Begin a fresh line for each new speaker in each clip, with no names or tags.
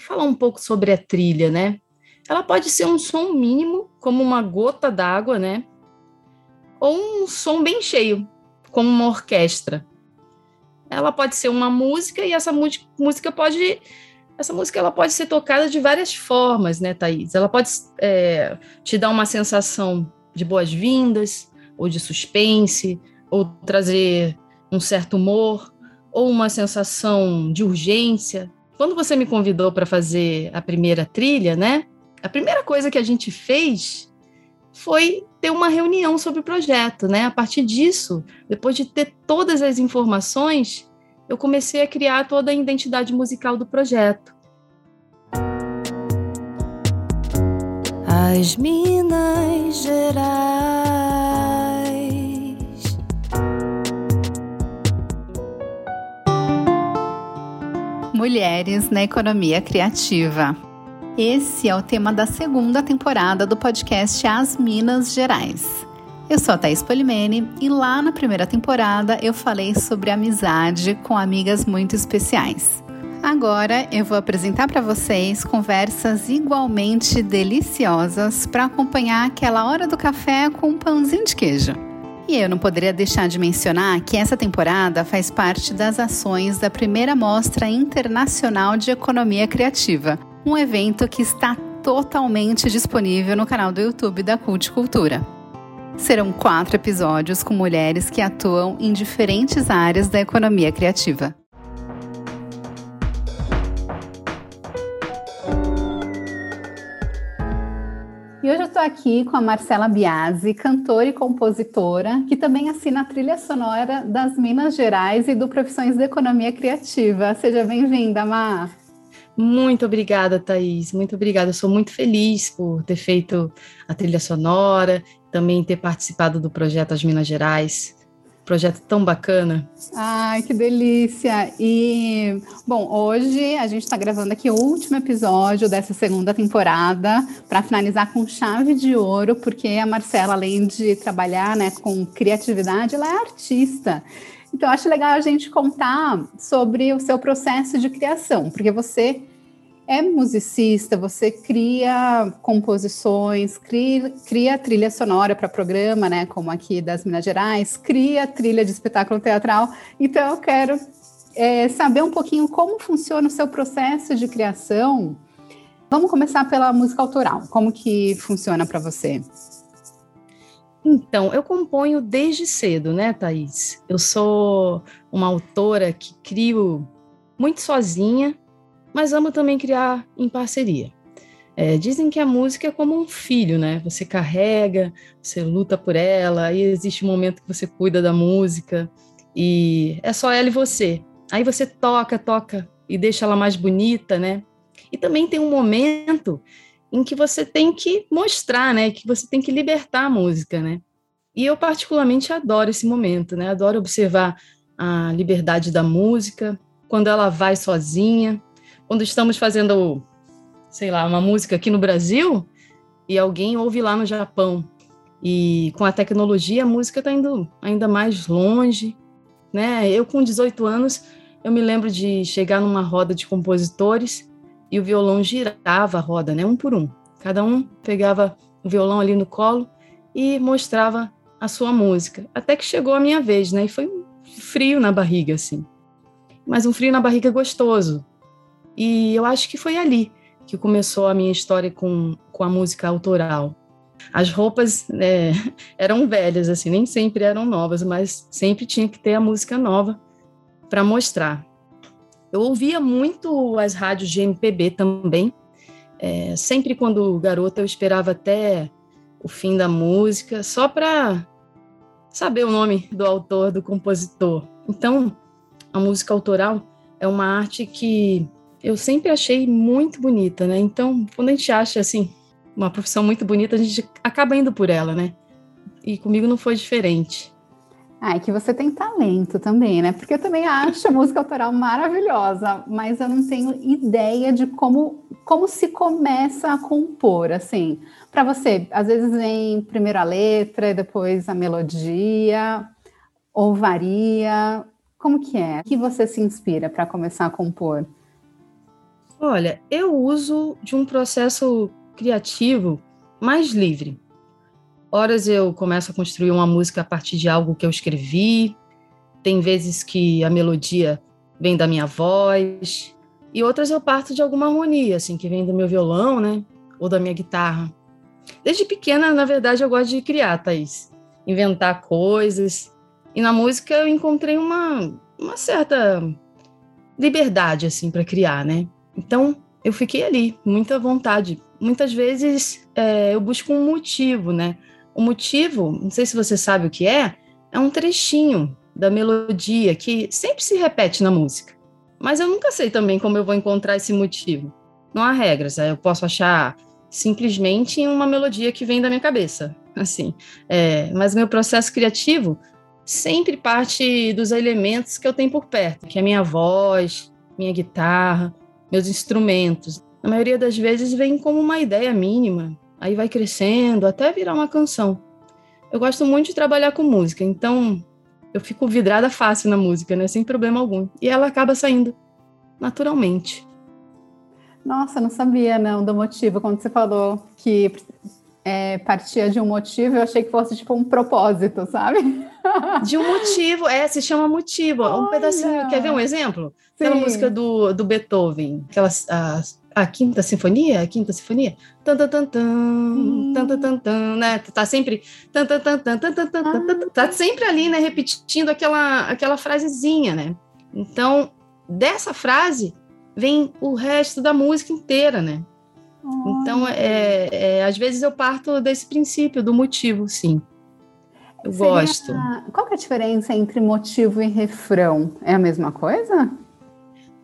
falar um pouco sobre a trilha, né? Ela pode ser um som mínimo, como uma gota d'água, né? Ou um som bem cheio, como uma orquestra. Ela pode ser uma música e essa música pode essa música ela pode ser tocada de várias formas, né, Thaís? Ela pode é, te dar uma sensação de boas-vindas, ou de suspense, ou trazer um certo humor, ou uma sensação de urgência. Quando você me convidou para fazer a primeira trilha, né? A primeira coisa que a gente fez foi ter uma reunião sobre o projeto, né? A partir disso, depois de ter todas as informações, eu comecei a criar toda a identidade musical do projeto.
As Minas Gerais. Mulheres na Economia Criativa. Esse é o tema da segunda temporada do podcast As Minas Gerais. Eu sou a Thaís Polimene e lá na primeira temporada eu falei sobre amizade com amigas muito especiais. Agora eu vou apresentar para vocês conversas igualmente deliciosas para acompanhar aquela hora do café com um pãozinho de queijo. E eu não poderia deixar de mencionar que essa temporada faz parte das ações da primeira Mostra Internacional de Economia Criativa, um evento que está totalmente disponível no canal do YouTube da Cult Cultura. Serão quatro episódios com mulheres que atuam em diferentes áreas da economia criativa. E hoje eu estou aqui com a Marcela Biasi, cantora e compositora, que também assina a trilha sonora das Minas Gerais e do Profissões de Economia Criativa. Seja bem-vinda, Mar.
Muito obrigada, Thaís. Muito obrigada. Eu sou muito feliz por ter feito a trilha sonora, também ter participado do projeto As Minas Gerais. Projeto tão bacana.
Ai, que delícia! E, bom, hoje a gente está gravando aqui o último episódio dessa segunda temporada para finalizar com chave de ouro, porque a Marcela, além de trabalhar né, com criatividade, ela é artista. Então, acho legal a gente contar sobre o seu processo de criação, porque você é musicista, você cria composições, cria, cria trilha sonora para programa, né, como aqui das Minas Gerais, cria trilha de espetáculo teatral. Então eu quero é, saber um pouquinho como funciona o seu processo de criação. Vamos começar pela música autoral. Como que funciona para você?
Então, eu componho desde cedo, né, Thaís? Eu sou uma autora que crio muito sozinha, mas amo também criar em parceria. É, dizem que a música é como um filho, né? Você carrega, você luta por ela, aí existe um momento que você cuida da música e é só ela e você. Aí você toca, toca e deixa ela mais bonita, né? E também tem um momento em que você tem que mostrar, né? Que você tem que libertar a música, né? E eu particularmente adoro esse momento, né? Adoro observar a liberdade da música, quando ela vai sozinha, quando estamos fazendo, sei lá, uma música aqui no Brasil e alguém ouve lá no Japão. E com a tecnologia, a música está indo ainda mais longe, né? Eu com 18 anos, eu me lembro de chegar numa roda de compositores e o violão girava a roda, né? Um por um. Cada um pegava o violão ali no colo e mostrava a sua música. Até que chegou a minha vez, né? E foi um frio na barriga, assim. Mas um frio na barriga gostoso, e eu acho que foi ali que começou a minha história com, com a música autoral. As roupas é, eram velhas, assim, nem sempre eram novas, mas sempre tinha que ter a música nova para mostrar. Eu ouvia muito as rádios de MPB também. É, sempre quando garota eu esperava até o fim da música, só para saber o nome do autor, do compositor. Então, a música autoral é uma arte que eu sempre achei muito bonita, né? Então, quando a gente acha assim uma profissão muito bonita, a gente acaba indo por ela, né? E comigo não foi diferente.
Ah, é que você tem talento também, né? Porque eu também acho a música autoral maravilhosa, mas eu não tenho ideia de como, como se começa a compor, assim. Para você, às vezes vem primeiro a letra, depois a melodia, ou varia. Como que é? O que você se inspira para começar a compor?
Olha, eu uso de um processo criativo mais livre. Horas eu começo a construir uma música a partir de algo que eu escrevi, tem vezes que a melodia vem da minha voz, e outras eu parto de alguma harmonia, assim, que vem do meu violão, né? Ou da minha guitarra. Desde pequena, na verdade, eu gosto de criar, Thaís. Inventar coisas. E na música eu encontrei uma, uma certa liberdade, assim, para criar, né? Então, eu fiquei ali, muita vontade. Muitas vezes é, eu busco um motivo, né? O motivo, não sei se você sabe o que é, é um trechinho da melodia que sempre se repete na música. Mas eu nunca sei também como eu vou encontrar esse motivo. Não há regras, eu posso achar simplesmente uma melodia que vem da minha cabeça, assim. É, mas meu processo criativo sempre parte dos elementos que eu tenho por perto, que é minha voz, minha guitarra, meus instrumentos. Na maioria das vezes vem como uma ideia mínima, aí vai crescendo até virar uma canção. Eu gosto muito de trabalhar com música, então eu fico vidrada fácil na música, né, sem problema algum. E ela acaba saindo naturalmente.
Nossa, não sabia não do motivo. Quando você falou que é, partia de um motivo, eu achei que fosse tipo um propósito, sabe?
De um motivo, é, se chama motivo. Olha. Um pedacinho, quer ver um exemplo? Sim. Aquela música do, do Beethoven, aquela, a, a quinta sinfonia, a quinta sinfonia. Tan tan tan tan, tan, tan, tan né? Tá sempre tan tan tan tan tan, tan, ah. tá sempre ali, né, repetindo aquela aquela frasezinha, né? Então, dessa frase vem o resto da música inteira, né? Então, é, é, às vezes eu parto desse princípio, do motivo, sim. Eu Seria, gosto.
Qual é a diferença entre motivo e refrão? É a mesma coisa?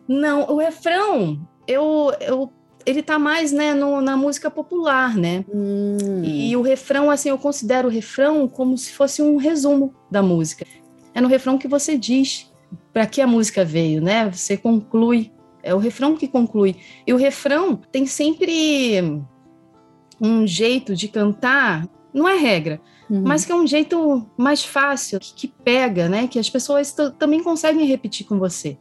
Não, o refrão, eu, eu, ele tá mais né, no, na música popular, né? Hum. E o refrão, assim, eu considero o refrão como se fosse um resumo da música. É no refrão que você diz para que a música veio, né? Você conclui é o refrão que conclui. E o refrão tem sempre um jeito de cantar, não é regra, uhum. mas que é um jeito mais fácil, que, que pega, né? Que as pessoas também conseguem repetir com você.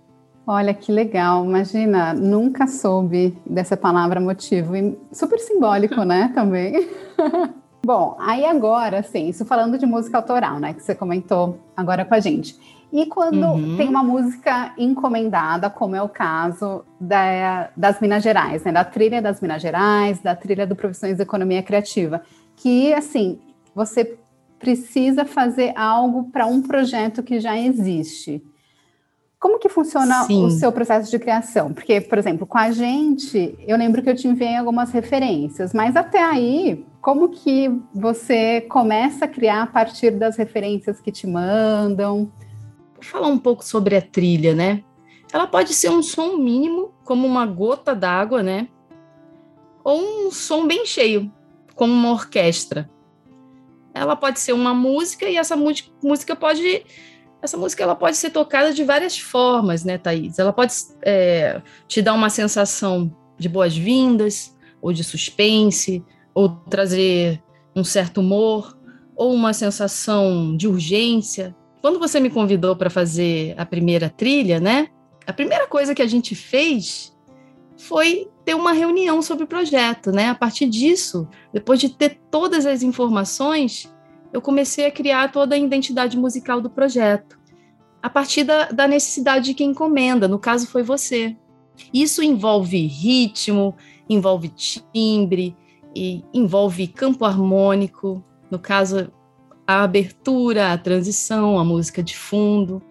Olha que legal, imagina, nunca soube dessa palavra motivo, e super simbólico, né, também. Bom, aí agora, sim, isso falando de música autoral, né, que você comentou agora com a gente. E quando uhum. tem uma música encomendada, como é o caso da, das Minas Gerais, né? Da trilha das Minas Gerais, da trilha do Profissões de Economia Criativa, que assim você precisa fazer algo para um projeto que já existe. Como que funciona Sim. o seu processo de criação? Porque, por exemplo, com a gente, eu lembro que eu te enviei algumas referências, mas até aí, como que você começa a criar a partir das referências que te mandam?
falar um pouco sobre a trilha, né? Ela pode ser um som mínimo, como uma gota d'água, né? Ou um som bem cheio, como uma orquestra. Ela pode ser uma música e essa música pode essa música ela pode ser tocada de várias formas, né, Thaís? Ela pode é, te dar uma sensação de boas-vindas, ou de suspense, ou trazer um certo humor, ou uma sensação de urgência, quando você me convidou para fazer a primeira trilha, né? A primeira coisa que a gente fez foi ter uma reunião sobre o projeto, né? A partir disso, depois de ter todas as informações, eu comecei a criar toda a identidade musical do projeto. A partir da, da necessidade de quem encomenda, no caso foi você. Isso envolve ritmo, envolve timbre, e envolve campo harmônico. No caso, a abertura, a transição, a música de fundo.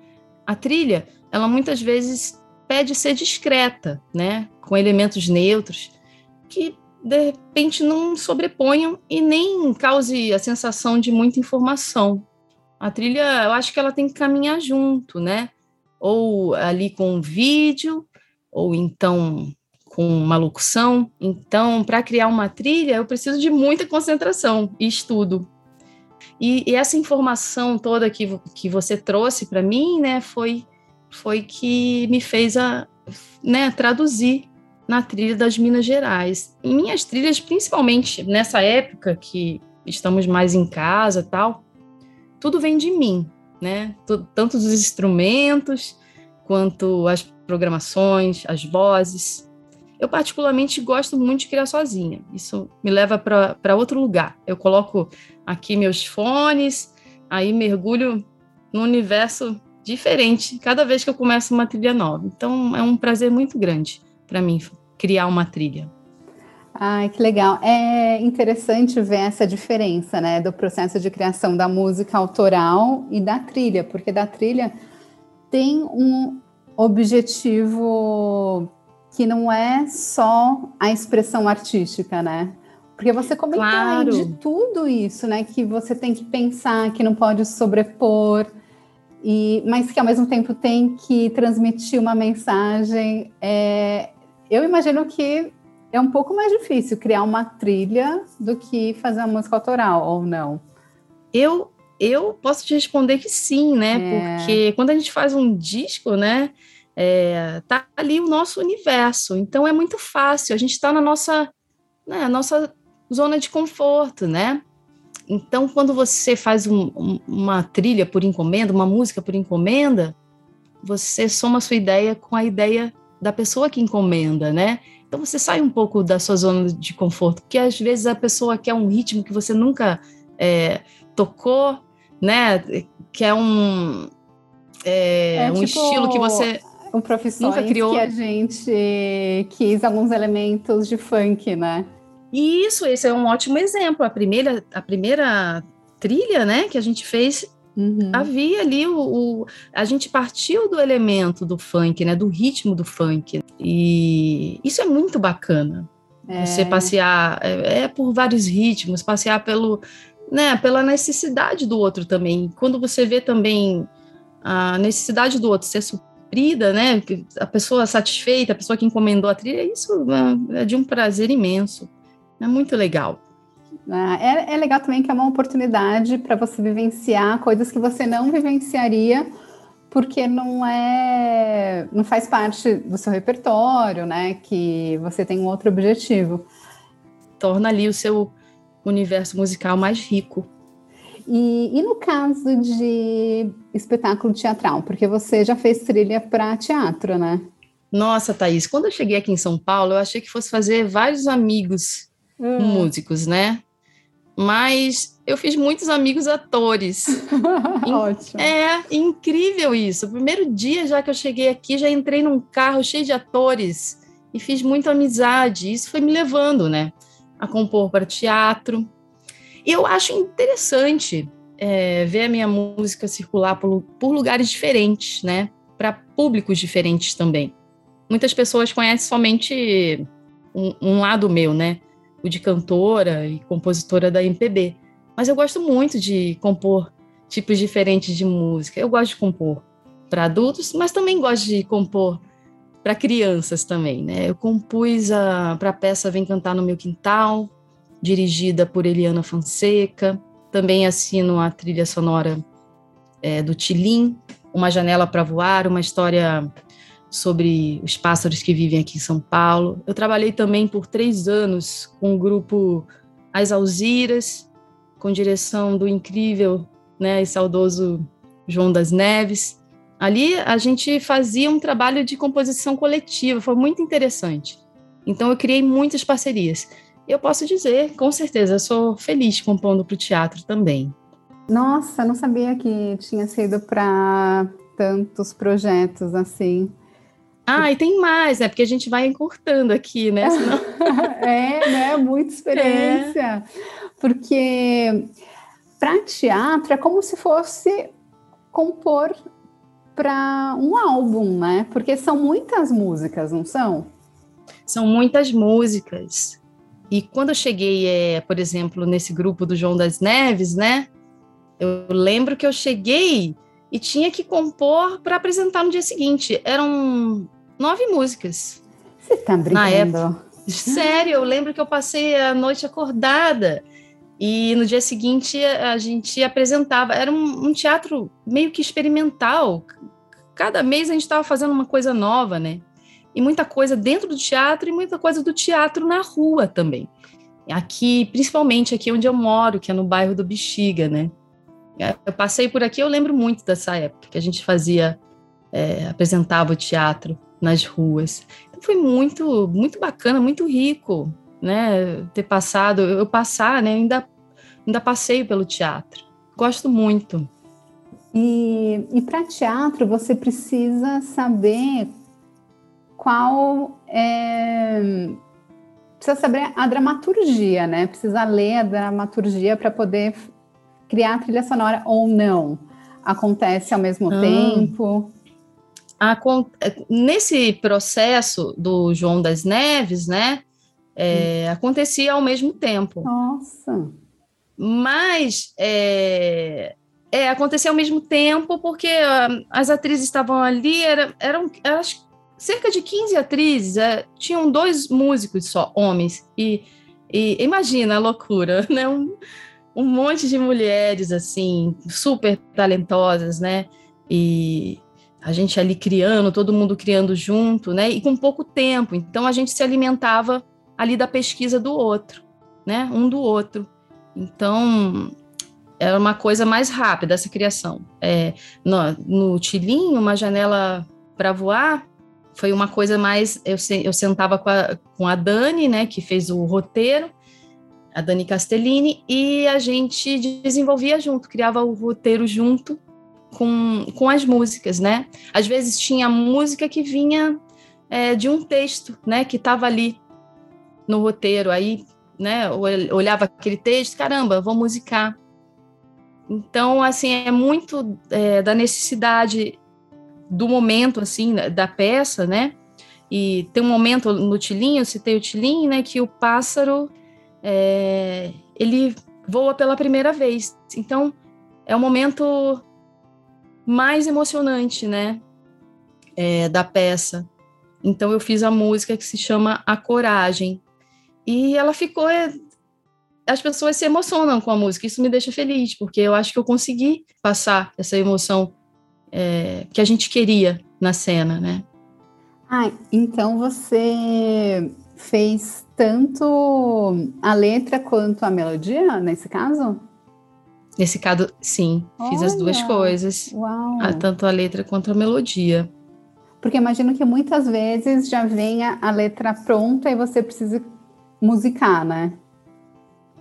A trilha, ela muitas vezes pede ser discreta, né, com elementos neutros que de repente não sobreponham e nem cause a sensação de muita informação. A trilha, eu acho que ela tem que caminhar junto, né? Ou ali com um vídeo, ou então com uma locução. Então, para criar uma trilha, eu preciso de muita concentração e estudo. E, e essa informação toda que, que você trouxe para mim, né, foi, foi que me fez a, né, traduzir na trilha das Minas Gerais. Em minhas trilhas, principalmente nessa época que estamos mais em casa tal, tudo vem de mim, né? Tanto os instrumentos quanto as programações, as vozes. Eu, particularmente, gosto muito de criar sozinha. Isso me leva para outro lugar. Eu coloco aqui meus fones, aí mergulho num universo diferente cada vez que eu começo uma trilha nova. Então, é um prazer muito grande para mim criar uma trilha.
Ai, que legal. É interessante ver essa diferença, né, do processo de criação da música autoral e da trilha, porque da trilha tem um objetivo que não é só a expressão artística, né? Porque você comentou claro. de tudo isso, né? Que você tem que pensar, que não pode sobrepor, e, mas que ao mesmo tempo tem que transmitir uma mensagem. É, eu imagino que é um pouco mais difícil criar uma trilha do que fazer uma música autoral, ou não?
Eu eu posso te responder que sim, né? É. Porque quando a gente faz um disco, né? É, tá ali o nosso universo. Então é muito fácil. A gente está na nossa, né, nossa zona de conforto, né? Então, quando você faz um, um, uma trilha por encomenda, uma música por encomenda, você soma a sua ideia com a ideia da pessoa que encomenda, né? Então você sai um pouco da sua zona de conforto, porque às vezes a pessoa quer um ritmo que você nunca é, tocou, né? Que é um é, é um tipo estilo que você
nunca criou. que a gente quis alguns elementos de funk, né?
Isso, esse é um ótimo exemplo. A primeira, a primeira trilha, né, que a gente fez Uhum. Havia ali o, o, A gente partiu do elemento do funk, né? Do ritmo do funk. E isso é muito bacana. É. Você passear é, é, por vários ritmos, passear pelo, né, pela necessidade do outro também. Quando você vê também a necessidade do outro ser suprida, né? A pessoa satisfeita, a pessoa que encomendou a trilha, isso é, é de um prazer imenso. É muito legal.
Ah, é, é legal também que é uma oportunidade para você vivenciar coisas que você não vivenciaria porque não é não faz parte do seu repertório, né? Que você tem um outro objetivo.
Torna ali o seu universo musical mais rico.
E, e no caso de espetáculo teatral, porque você já fez trilha para teatro, né?
Nossa, Thaís, quando eu cheguei aqui em São Paulo, eu achei que fosse fazer vários amigos hum. músicos, né? Mas eu fiz muitos amigos atores.
Ótimo.
É incrível isso. O primeiro dia já que eu cheguei aqui, já entrei num carro cheio de atores e fiz muita amizade. Isso foi me levando, né, a compor para teatro. E eu acho interessante é, ver a minha música circular por, por lugares diferentes, né, para públicos diferentes também. Muitas pessoas conhecem somente um, um lado meu, né? O de cantora e compositora da MPB. Mas eu gosto muito de compor tipos diferentes de música. Eu gosto de compor para adultos, mas também gosto de compor para crianças também, né? Eu compus para a peça Vem Cantar no Meu Quintal, dirigida por Eliana Fonseca. Também assino a trilha sonora é, do Tilim, Uma Janela para Voar, uma história sobre os pássaros que vivem aqui em São Paulo. Eu trabalhei também por três anos com o grupo As Alziras, com direção do incrível né, e saudoso João das Neves. Ali a gente fazia um trabalho de composição coletiva, foi muito interessante. Então eu criei muitas parcerias. Eu posso dizer, com certeza, sou feliz compondo para o teatro também.
Nossa, não sabia que tinha sido para tantos projetos assim.
Ah, e tem mais, né? Porque a gente vai encurtando aqui, né? Senão...
é, né? Muita experiência. É. Porque para teatro é como se fosse compor para um álbum, né? Porque são muitas músicas, não são?
São muitas músicas. E quando eu cheguei, é, por exemplo, nesse grupo do João das Neves, né? Eu lembro que eu cheguei e tinha que compor para apresentar no dia seguinte. Eram nove músicas.
Você tá brincando? Na época.
Sério, eu lembro que eu passei a noite acordada e no dia seguinte a gente apresentava. Era um, um teatro meio que experimental. Cada mês a gente estava fazendo uma coisa nova, né? E muita coisa dentro do teatro e muita coisa do teatro na rua também. Aqui, principalmente aqui onde eu moro, que é no bairro do Bexiga, né? Eu passei por aqui, eu lembro muito dessa época que a gente fazia, é, apresentava o teatro nas ruas. Então, foi muito, muito bacana, muito rico, né? Ter passado, eu passar, né? Ainda, ainda passeio pelo teatro. Gosto muito.
E, e para teatro, você precisa saber qual é. Precisa saber a dramaturgia, né? Precisa ler a dramaturgia para poder criar a trilha sonora ou não. Acontece ao mesmo ah. tempo.
Nesse processo do João das Neves, né? É, hum. acontecia ao mesmo tempo.
Nossa!
Mas é, é, acontecia ao mesmo tempo porque uh, as atrizes estavam ali, era, eram, eram cerca de 15 atrizes, é, tinham dois músicos só, homens, e, e imagina a loucura, né? Um, um monte de mulheres, assim, super talentosas, né? E a gente ali criando, todo mundo criando junto, né? E com pouco tempo, então a gente se alimentava ali da pesquisa do outro, né? Um do outro. Então, era uma coisa mais rápida essa criação. É, no, no Tilinho, uma janela para voar, foi uma coisa mais. Eu, eu sentava com a, com a Dani, né, que fez o roteiro, a Dani Castellini, e a gente desenvolvia junto, criava o roteiro junto com, com as músicas, né? Às vezes tinha música que vinha é, de um texto, né, que estava ali no roteiro, aí, né, olhava aquele texto, caramba, vou musicar. Então, assim, é muito é, da necessidade do momento, assim, da peça, né? E tem um momento no Tilinho, eu citei o Tilinho, né, que o pássaro, é, ele voa pela primeira vez. Então, é o momento mais emocionante, né, é, da peça. Então, eu fiz a música que se chama A Coragem. E ela ficou é, as pessoas se emocionam com a música. Isso me deixa feliz, porque eu acho que eu consegui passar essa emoção é, que a gente queria na cena, né?
Ah, então você fez tanto a letra quanto a melodia, nesse caso?
Nesse caso, sim, Olha, fiz as duas coisas.
Uau.
A, tanto a letra quanto a melodia.
Porque imagino que muitas vezes já venha a letra pronta e você precisa musicar, né?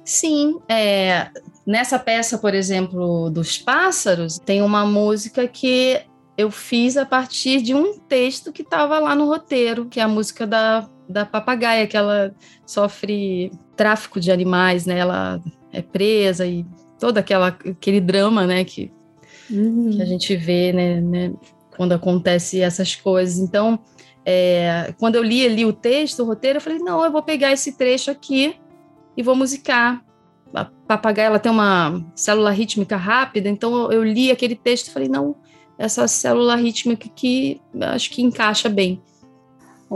Sim, é, nessa peça, por exemplo, dos pássaros, tem uma música que eu fiz a partir de um texto que estava lá no roteiro, que é a música da, da papagaia, que ela sofre tráfico de animais, né? Ela é presa e todo aquela, aquele drama, né? Que, uhum. que a gente vê, né, né? Quando acontece essas coisas. Então, é, quando eu li ali o texto, o roteiro, eu falei, não, eu vou pegar esse trecho aqui e vou musicar. A papagaia ela tem uma célula rítmica rápida, então eu, li aquele texto e falei, não, essa célula rítmica que acho que encaixa bem.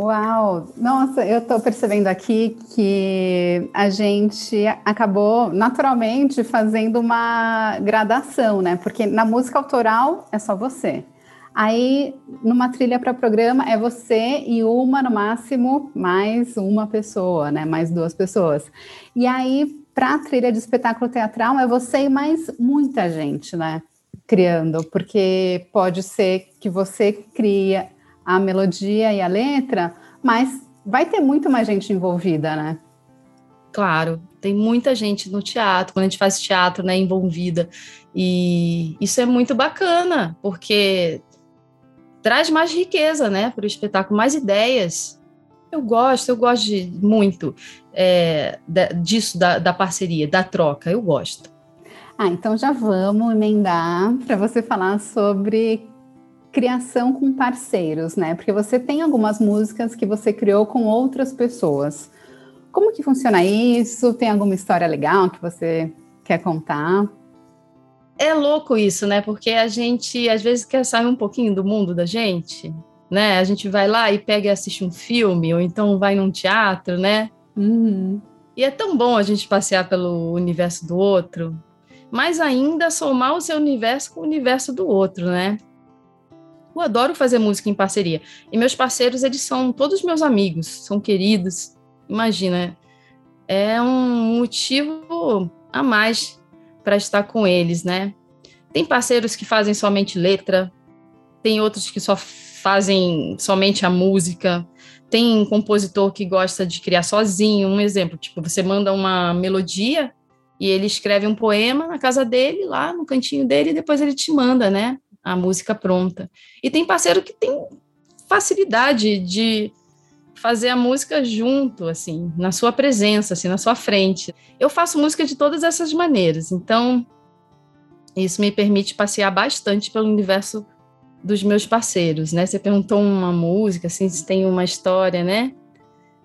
Uau! Nossa, eu estou percebendo aqui que a gente acabou naturalmente fazendo uma gradação, né? Porque na música autoral é só você. Aí, numa trilha para programa, é você e uma, no máximo, mais uma pessoa, né? Mais duas pessoas. E aí, para a trilha de espetáculo teatral, é você e mais muita gente, né? Criando, porque pode ser que você cria a melodia e a letra, mas vai ter muito mais gente envolvida, né?
Claro, tem muita gente no teatro, quando a gente faz teatro, né, envolvida. E isso é muito bacana, porque traz mais riqueza, né, para o espetáculo, mais ideias. Eu gosto, eu gosto de, muito é, disso, da, da parceria, da troca, eu gosto.
Ah, então já vamos emendar para você falar sobre criação com parceiros, né? Porque você tem algumas músicas que você criou com outras pessoas. Como que funciona isso? Tem alguma história legal que você quer contar?
É louco isso, né? Porque a gente às vezes quer sair um pouquinho do mundo da gente, né? A gente vai lá e pega e assiste um filme, ou então vai num teatro, né?
Uhum.
E é tão bom a gente passear pelo universo do outro, mas ainda somar o seu universo com o universo do outro, né? Eu adoro fazer música em parceria. E meus parceiros, eles são todos meus amigos, são queridos. Imagina, é um motivo a mais para estar com eles, né? Tem parceiros que fazem somente letra, tem outros que só fazem somente a música. Tem compositor que gosta de criar sozinho. Um exemplo, tipo, você manda uma melodia e ele escreve um poema na casa dele, lá no cantinho dele, e depois ele te manda, né? A música pronta. E tem parceiro que tem facilidade de fazer a música junto, assim, na sua presença, assim, na sua frente. Eu faço música de todas essas maneiras, então isso me permite passear bastante pelo universo dos meus parceiros, né? Você perguntou uma música, assim, se tem uma história, né?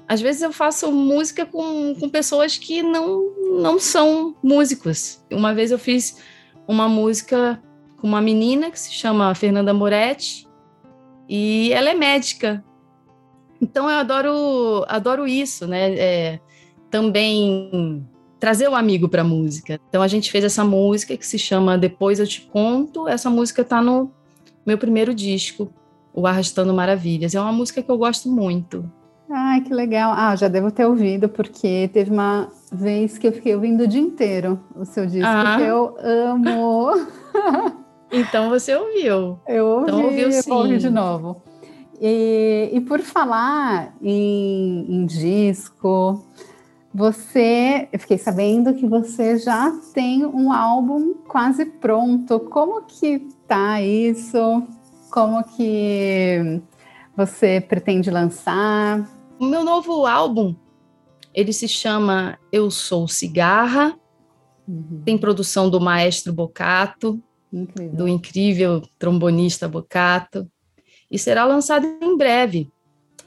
Às vezes eu faço música com, com pessoas que não, não são músicos. Uma vez eu fiz uma música com uma menina que se chama Fernanda Moretti e ela é médica. Então eu adoro, adoro isso, né? É, também trazer o amigo para a música. Então a gente fez essa música que se chama Depois Eu Te Conto. Essa música está no meu primeiro disco, o Arrastando Maravilhas. É uma música que eu gosto muito.
Ai, que legal. Ah, já devo ter ouvido, porque teve uma vez que eu fiquei ouvindo o dia inteiro o seu disco, ah. que eu amo.
Então você ouviu.
Eu ouvi, então, ouviu, sim. eu ouvi de novo. E, e por falar em, em disco, você, eu fiquei sabendo que você já tem um álbum quase pronto. Como que tá isso? Como que você pretende lançar?
O meu novo álbum, ele se chama Eu Sou Cigarra. Uhum. Tem produção do maestro Bocato, incrível. do incrível trombonista Bocato, e será lançado em breve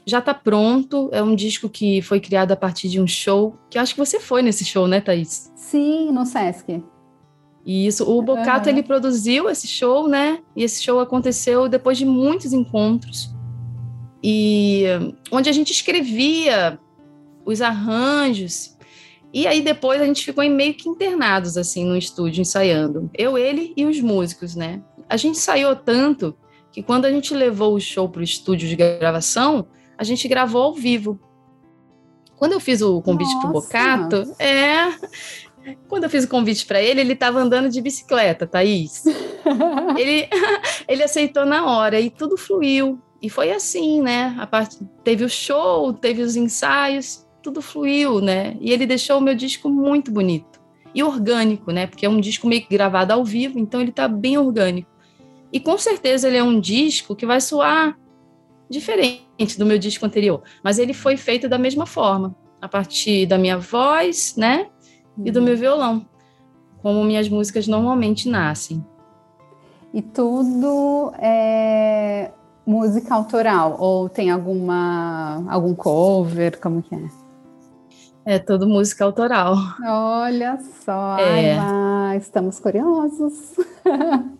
já está pronto. É um disco que foi criado a partir de um show, que acho que você foi nesse show, né, Thaís?
Sim, no Sesc.
Isso, o Bocato, uhum. ele produziu esse show, né? E esse show aconteceu depois de muitos encontros. E onde a gente escrevia os arranjos. E aí depois a gente ficou em meio que internados, assim, no estúdio, ensaiando. Eu, ele e os músicos, né? A gente ensaiou tanto que quando a gente levou o show para o estúdio de gravação, a gente gravou ao vivo. Quando eu fiz o convite para o Bocato, é. Quando eu fiz o convite para ele, ele estava andando de bicicleta, Thaís. ele, ele aceitou na hora e tudo fluiu. E foi assim, né? A parte, teve o show, teve os ensaios, tudo fluiu, né? E ele deixou o meu disco muito bonito e orgânico, né? Porque é um disco meio que gravado ao vivo, então ele tá bem orgânico. E com certeza ele é um disco que vai soar diferente do meu disco anterior, mas ele foi feito da mesma forma, a partir da minha voz, né, e do uhum. meu violão, como minhas músicas normalmente nascem.
E tudo é música autoral ou tem alguma algum cover, como que é?
É tudo música autoral.
Olha só, é. Ai, estamos curiosos.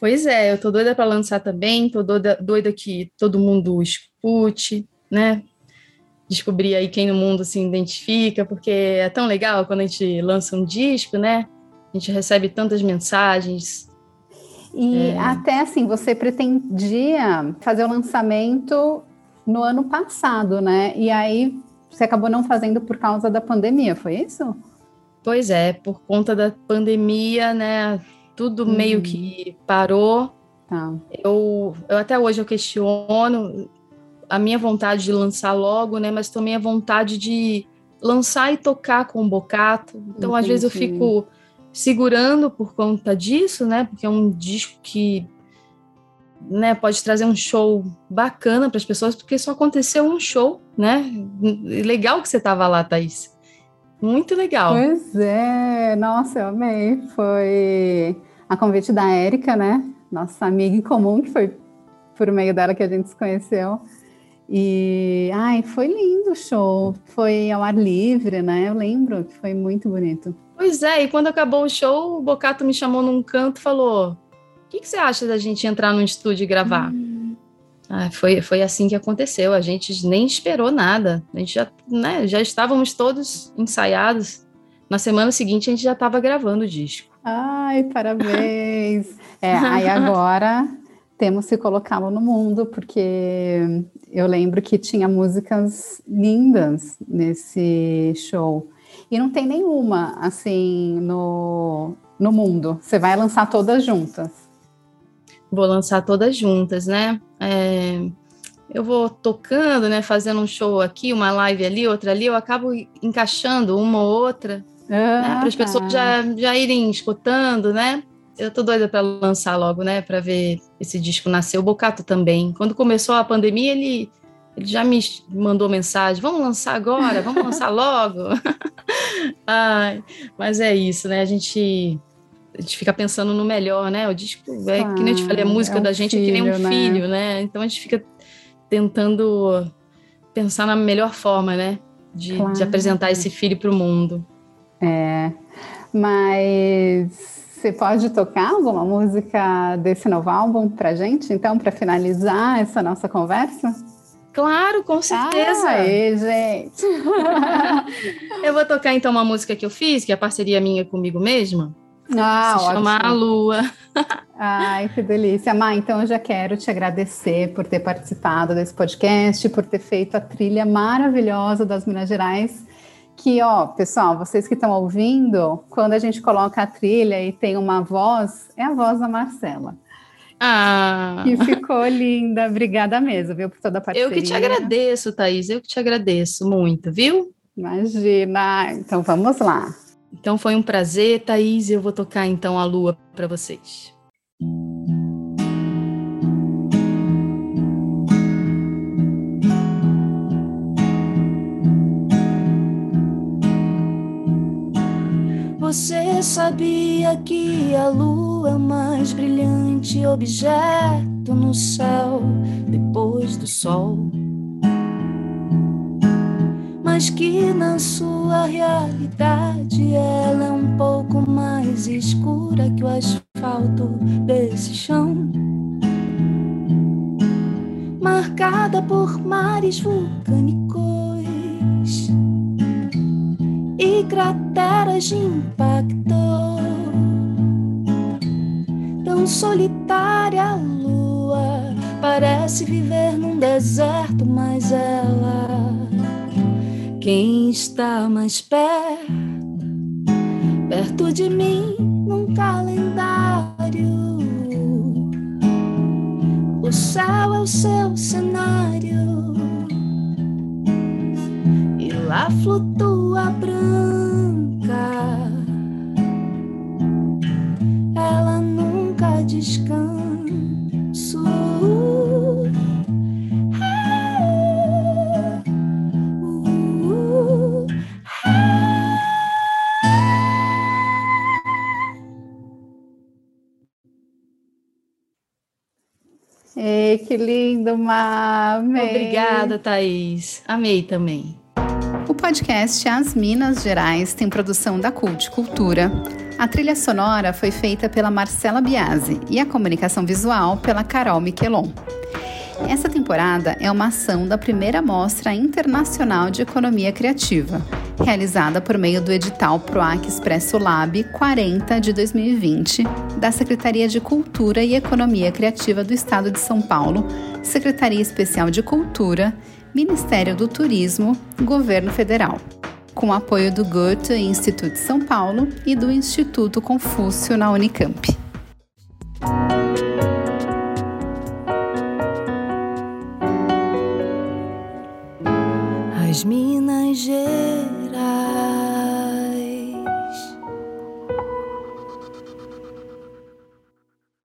Pois é, eu tô doida para lançar também, tô doida, doida que todo mundo escute, né? Descobrir aí quem no mundo se identifica, porque é tão legal quando a gente lança um disco, né? A gente recebe tantas mensagens.
E é... até assim, você pretendia fazer o lançamento no ano passado, né? E aí você acabou não fazendo por causa da pandemia, foi isso?
Pois é, por conta da pandemia, né? tudo uhum. meio que parou. Tá. Eu, eu até hoje eu questiono a minha vontade de lançar logo, né? Mas também a vontade de lançar e tocar com o Bocato. Então, Entendi. às vezes eu fico segurando por conta disso, né? Porque é um disco que né, pode trazer um show bacana para as pessoas, porque só aconteceu um show, né? Legal que você estava lá, Thaís. Muito legal.
Pois é, nossa, eu amei. Foi a convite da Érica, né? Nossa amiga em comum, que foi por meio dela que a gente se conheceu. E, ai, foi lindo o show. Foi ao ar livre, né? Eu lembro que foi muito bonito.
Pois é, e quando acabou o show, o Bocato me chamou num canto e falou: O que, que, você acha da gente entrar no estúdio e gravar? Hum. Ah, foi, foi assim que aconteceu. A gente nem esperou nada. A gente já, né, já estávamos todos ensaiados. Na semana seguinte, a gente já estava gravando o disco.
Ai, parabéns! é, aí agora temos que colocá-lo no mundo, porque eu lembro que tinha músicas lindas nesse show. E não tem nenhuma, assim, no, no mundo. Você vai lançar todas juntas.
Vou lançar todas juntas, né? É, eu vou tocando, né? Fazendo um show aqui, uma live ali, outra ali, eu acabo encaixando uma ou outra, ah, né, para as pessoas já, já irem escutando, né? Eu tô doida para lançar logo, né? Para ver esse disco nascer. O Bocato também. Quando começou a pandemia, ele, ele já me mandou mensagem: vamos lançar agora, vamos lançar logo. Ai, mas é isso, né? A gente a gente fica pensando no melhor, né? O disco é ah, que nem eu te falei, a música é um da gente filho, é que nem um né? filho, né? Então a gente fica tentando pensar na melhor forma, né? De, claro. de apresentar esse filho para o mundo.
É, mas você pode tocar alguma música desse novo álbum para gente, então, para finalizar essa nossa conversa?
Claro, com certeza.
Ai, gente.
eu vou tocar então uma música que eu fiz, que é a parceria minha comigo mesma.
Ah,
se chama A Lua.
Ai, que delícia. Má, então eu já quero te agradecer por ter participado desse podcast, por ter feito a trilha maravilhosa das Minas Gerais. Que, ó, pessoal, vocês que estão ouvindo, quando a gente coloca a trilha e tem uma voz, é a voz da Marcela.
Ah.
Que ficou linda. Obrigada mesmo, viu, por toda a parceria.
Eu que te agradeço, Thaís. Eu que te agradeço muito, viu?
Imagina. Então vamos lá.
Então foi um prazer, Thaís. Eu vou tocar então a lua para vocês. Você sabia que a lua é o mais brilhante objeto no céu depois do sol? Mas que na sua realidade ela é um pouco mais escura que o asfalto desse chão. Marcada por mares vulcânicos e crateras de impacto. Tão solitária a lua parece viver num deserto, mas ela quem está mais perto, perto de mim, num calendário. O céu é o seu cenário, e lá flutua branca. Ela nunca descansa.
Que lindo, Má.
Obrigada, Thaís. Amei também.
O podcast As Minas Gerais tem produção da Cult Cultura. A trilha sonora foi feita pela Marcela Biasi e a comunicação visual pela Carol Miquelon. Essa temporada é uma ação da primeira Mostra Internacional de Economia Criativa, realizada por meio do edital PROAC Expresso Lab 40 de 2020, da Secretaria de Cultura e Economia Criativa do Estado de São Paulo, Secretaria Especial de Cultura, Ministério do Turismo, Governo Federal, com apoio do Goethe Instituto São Paulo e do Instituto Confúcio na Unicamp.
As minas